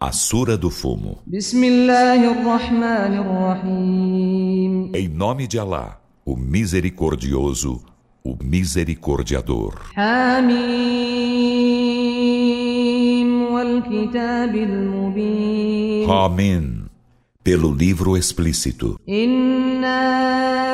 A Sura do Fumo. Em nome de Alá, o Misericordioso, o Misericordiador. Amém. Pelo livro explícito. Inna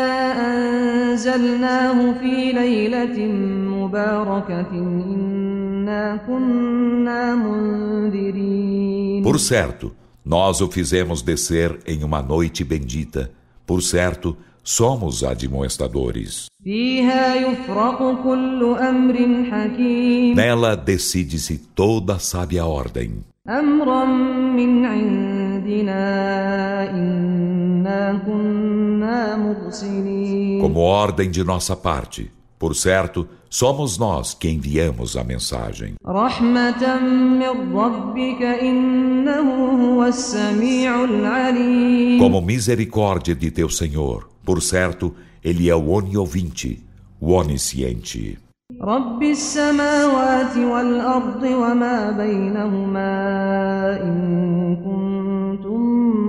por certo, nós o fizemos descer em uma noite bendita. Por certo, somos admoestadores. Nela decide-se toda a sábia ordem. Como ordem de nossa parte. Por certo, somos nós que enviamos a mensagem. رحمة من ربك إنه هو السميع العليم Como misericórdia de teu Senhor. Por certo, Ele é o oniovinte, o onisciente. رب السماوات والأرض وما بينهما إن كنتم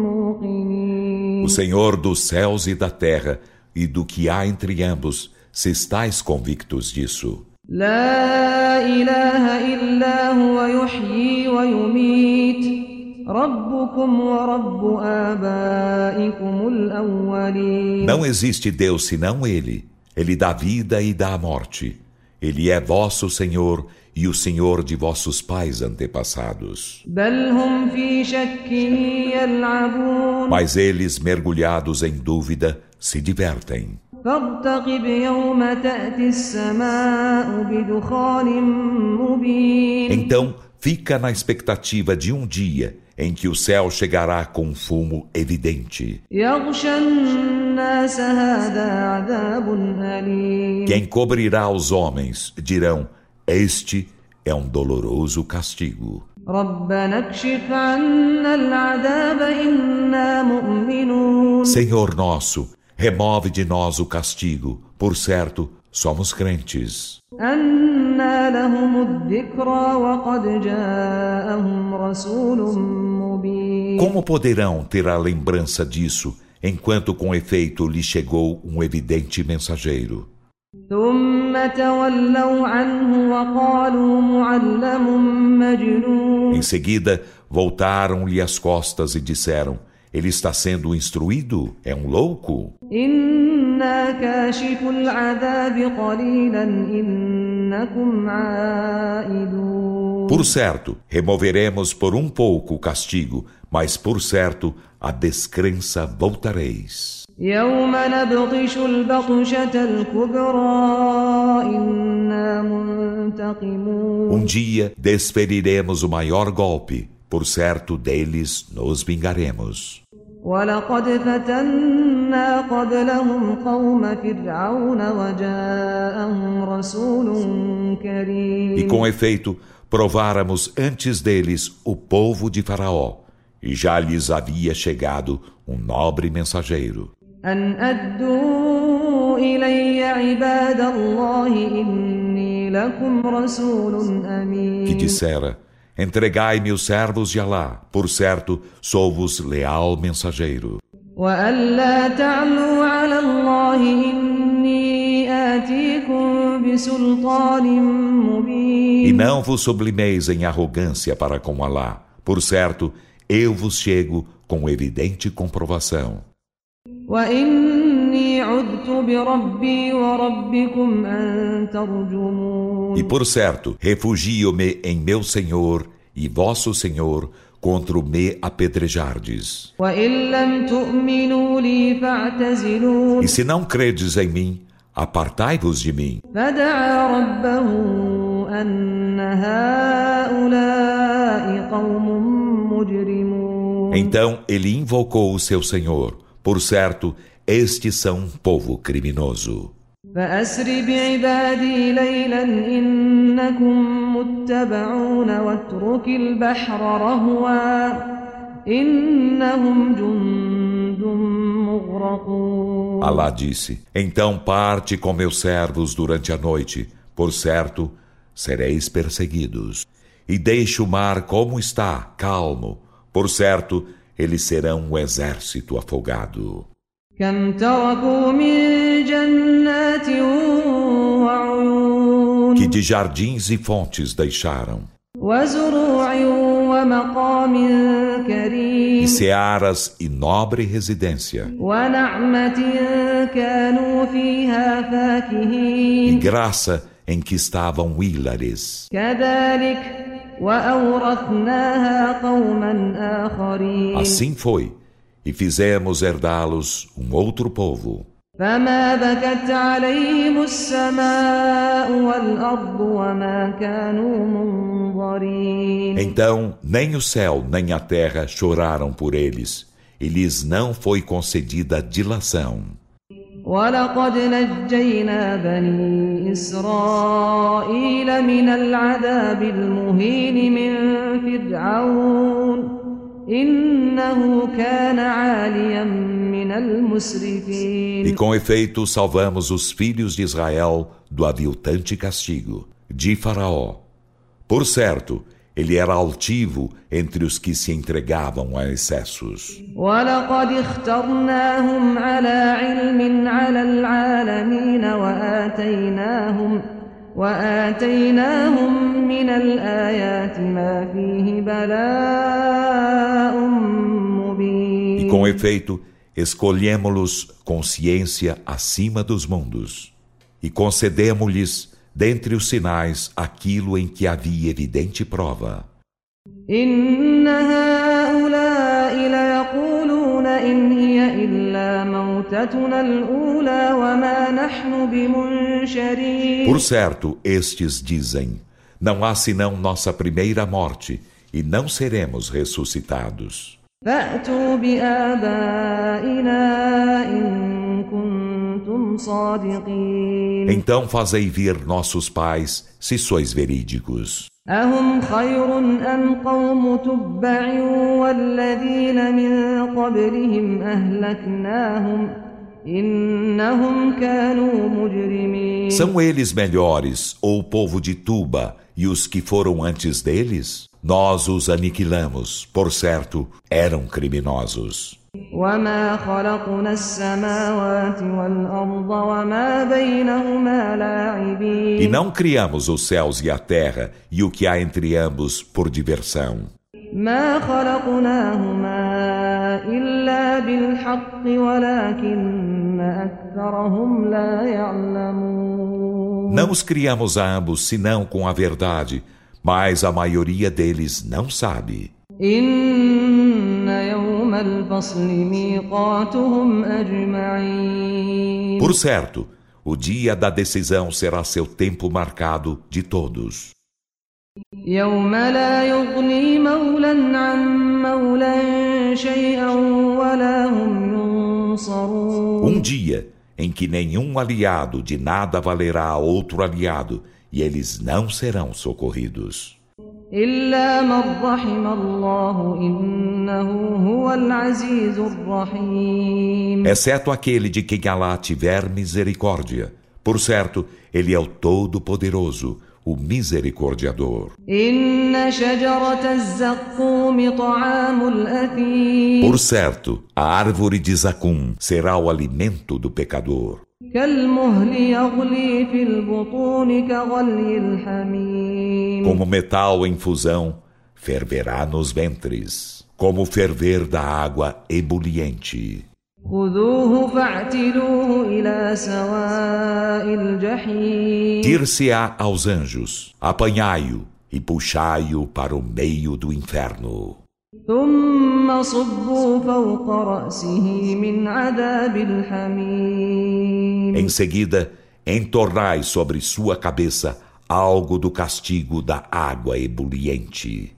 موقنين O Senhor dos céus e da terra e do que há entre ambos, se estáis convictos disso. Não existe Deus senão Ele. Ele dá vida e dá morte. Ele é vosso Senhor e o Senhor de vossos pais antepassados. Mas eles, mergulhados em dúvida, se divertem. Então, fica na expectativa de um dia em que o céu chegará com fumo evidente. Quem cobrirá os homens dirão: Este é um doloroso castigo. Senhor nosso, Remove de nós o castigo, por certo, somos crentes. Como poderão ter a lembrança disso, enquanto com efeito lhe chegou um evidente mensageiro? Em seguida, voltaram-lhe as costas e disseram: Ele está sendo instruído? É um louco? إنا كاشف العذاب قليلا إنكم عائدون Por certo, removeremos por um pouco o castigo, mas por certo, a descrença voltareis. يوم نبطش البطشة الكبرى إنا منتقمون Um dia desferiremos o maior golpe, por certo deles nos vingaremos. ولقد فتنا قبلهم قوم فرعون وجاءهم رسول E كريم com efeito, prováramos antes deles o povo de Faraó, e já lhes havia chegado um nobre mensageiro. أن أدوا إلي عباد الله إني لكم رسول que أمين dissera: Entregai-me os servos de Alá, por certo, sou-vos leal mensageiro. وأن لا تعلوا على الله إني آتيكم بسلطان E مبين não vos sublimeis em arrogância para com Alá. Por certo, eu vos chego com evidente comprovação. وإني e por certo, refugio-me em meu Senhor e vosso Senhor contra o me apedrejardes. E se não credes em mim, apartai-vos de mim. Então ele invocou o seu Senhor. Por certo, estes são um povo criminoso. فأسر بعبادي ليلا إنكم متبعون واترك البحر رهوا إنهم جند مغرقون Alá disse: Então parte com meus servos durante a noite, por certo, sereis perseguidos. E deixe o mar como está, calmo, Por certo, eles serão um exército afogado. كم تركوا من جنات وعيون Que de jardins e fontes deixaram, وزروع ومقام e كريم searas e nobre residência, ونعمة كانوا فيها e فاكهين graça em que estavam hilares. كذلك وأورثناها قوما آخرين Assim foi, e fizemos herdá-los um outro povo. فما بكت عليهم السماء والأرض وما كانوا منظرين Então, nem o céu nem a terra choraram por eles, e lhes não foi concedida dilação. ولقد نجينا بني إسرائيل من العذاب المهين من فرعون E المسرفين com efeito salvamos os filhos de Israel do aviltante castigo, de Faraó. Por certo, ele era altivo entre os que se entregavam a excessos. ولقد اخترناهم على علم على العالمين وآتيناهم وآتيناهم من الآيات ما فيه بلاء E مبين com efeito, escolhemos-los com ciência acima dos mundos. E concedemos-lhes, dentre os sinais, aquilo em que havia evidente prova. إن هؤلاء ليقولون إن هي إلا موتتنا الأولى وما نحن بمنشرين Por certo, estes dizem: Não há senão nossa primeira morte, e não seremos ressuscitados. فأتوا بآبائنا إن كنتم صادقين Então fazei vir nossos pais, se sois verídicos. أهم خير أم قوم تبع والذين من قبلهم أهلكناهم إنهم كانوا مجرمين São eles melhores, ou o povo de Tuba, e os que foram antes deles? Nós os aniquilamos, por certo, eram criminosos. وما خلقنا السماوات والأرض وما بينهما E لاعبين não criamos os céus e a terra e o que há entre ambos por diversão. ما خلقناهما إلا بالحق ولكن أكثرهم لا يعلمون Não os criamos a ambos senão com a verdade, mas a maioria deles não sabe. إن يوم الفصل ميقاتهم أجمعين Por certo, o dia da decisão será seu tempo marcado de todos. يوم لا يغني مولا عن مولا شيئا ولا هم ينصرون um dia em que nenhum aliado de nada valerá a outro aliado, e eles não serão socorridos. Exceto aquele de quem Alá tiver misericórdia. Por certo, ele é o Todo-Poderoso, o Misericordiador. Por certo, a árvore de Zacum será o alimento do pecador. Como metal em fusão, ferverá nos ventres, como o ferver da água ebuliente. Dir-se-á aos anjos: apanhai-o e puxai-o para o meio do inferno. Em seguida, entornai sobre sua cabeça algo do castigo da água ebuliente.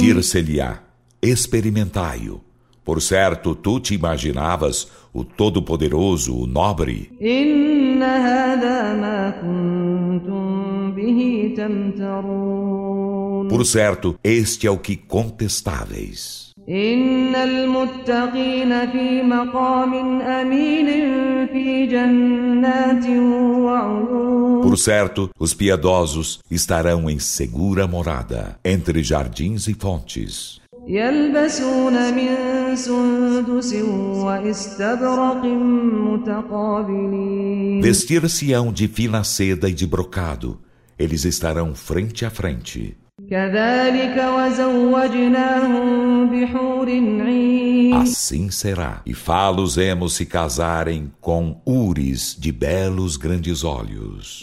Dir-se-lhe-á, experimentai-o. Por certo, tu te imaginavas o Todo-Poderoso, o Nobre. Por certo, este é o que contestáveis. إن المتقين في مقام أمين في جنات وعيون Por certo, os piedosos estarão em segura morada, entre jardins e fontes. يلبسون من سندس واستبرق متقابلين Vestir-se-ão de fina seda e de brocado. Eles estarão frente a frente. Assim será. E falosemos se casarem com ures de belos grandes olhos.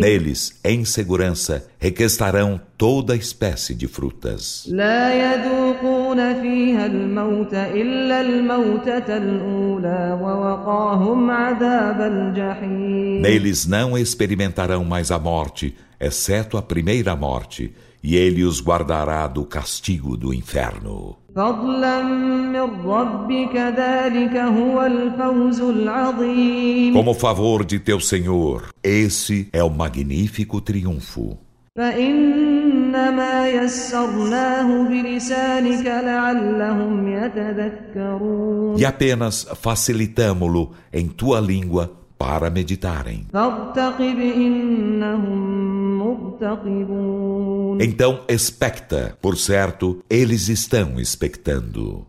Neles, em segurança, requestarão toda espécie de frutas. لا يذوقون فيها الموت إلا الموتة الأولى ووقاهم عذاب الجحيم Neles não experimentarão mais a morte, exceto a primeira morte, e ele os guardará do castigo do inferno. فضلا من ربك ذلك هو الفوز العظيم Como favor de teu Senhor, esse é o magnífico triunfo. فإنما يسرناه بلسانك لعلهم يتذكرون E apenas facilitamo-lo em tua língua para meditarem. فارتقب إنهم مرتقبون Então expecta, por certo, eles estão expectando.